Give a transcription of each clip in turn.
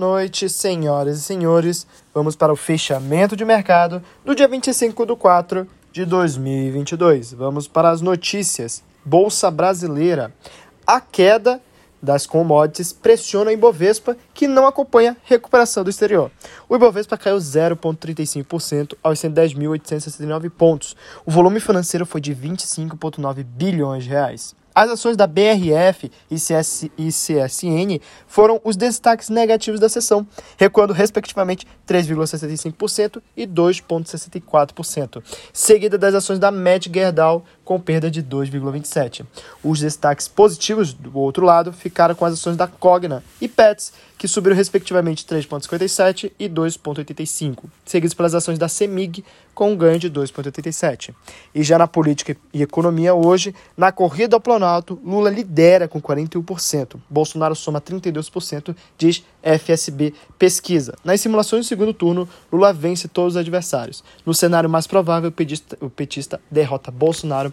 noite, senhoras e senhores. Vamos para o fechamento de mercado do dia 25 de 4 de 2022. Vamos para as notícias. Bolsa Brasileira. A queda das commodities pressiona o Ibovespa, que não acompanha recuperação do exterior. O Ibovespa caiu 0,35% aos 110.869 pontos. O volume financeiro foi de 25,9 bilhões de reais. As ações da BRF e, CS, CSN foram os destaques negativos da sessão, recuando respectivamente 3,65% e 2,64%, seguida das ações da Met Gerdau com perda de 2,27%. Os destaques positivos, do outro lado, ficaram com as ações da Cogna e Pets, que subiram respectivamente 3,57% e 2,85%, seguidos pelas ações da Semig, com um ganho de 2,87%. E já na política e economia hoje, na corrida ao Planalto, Lula lidera com 41%, Bolsonaro soma 32%, diz FSB Pesquisa. Nas simulações do segundo turno, Lula vence todos os adversários. No cenário mais provável, o petista, o petista derrota Bolsonaro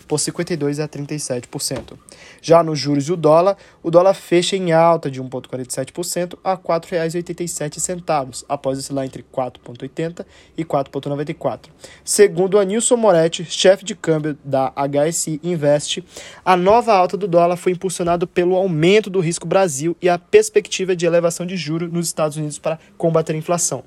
por 52% a 37%. Já nos juros e o dólar, o dólar fecha em alta de 1,47% a R$ 4,87, após oscilar entre 4,80 e 4,94. Segundo Anilson Moretti, chefe de câmbio da HSI Invest, a nova alta do dólar foi impulsionada pelo aumento do risco Brasil e a perspectiva de elevação de juros nos Estados Unidos para combater a inflação.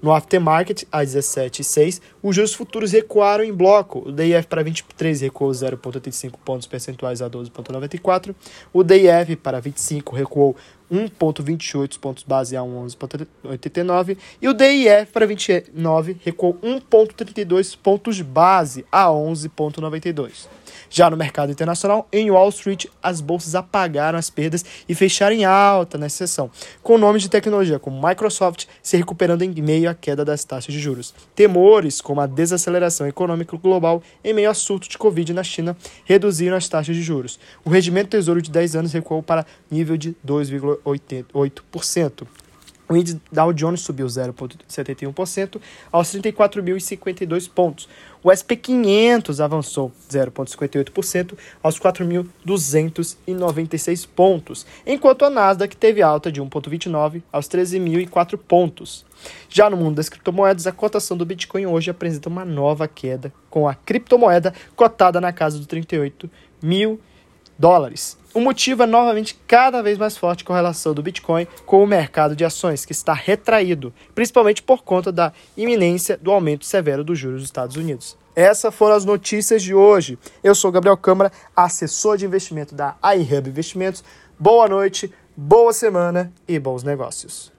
No aftermarket, às 17,06, os juros futuros recuaram em bloco. O DIF para 23 recuou 0,85 pontos percentuais a 12,94. O DIF para 25 recuou 1,28 pontos base a 11,89 e o DIF para 29 recuou 1,32 pontos base a 11,92. Já no mercado internacional, em Wall Street, as bolsas apagaram as perdas e fecharam em alta nessa sessão, com nomes de tecnologia como Microsoft se recuperando em meio à queda das taxas de juros. Temores como a desaceleração econômica global em meio a surto de Covid na China reduziram as taxas de juros. O rendimento tesouro de 10 anos recuou para nível de 2,8%. O índice Dow Jones subiu 0,71% aos 34.052 pontos. O SP 500 avançou 0,58% aos 4.296 pontos, enquanto a Nasdaq teve alta de 1,29 aos 13.004 pontos. Já no mundo das criptomoedas, a cotação do Bitcoin hoje apresenta uma nova queda, com a criptomoeda cotada na casa dos 38 mil dólares. O motivo é novamente cada vez mais forte com relação do Bitcoin com o mercado de ações, que está retraído, principalmente por conta da iminência do aumento severo dos juros dos Estados Unidos. Essas foram as notícias de hoje. Eu sou Gabriel Câmara, assessor de investimento da iHub Investimentos. Boa noite, boa semana e bons negócios.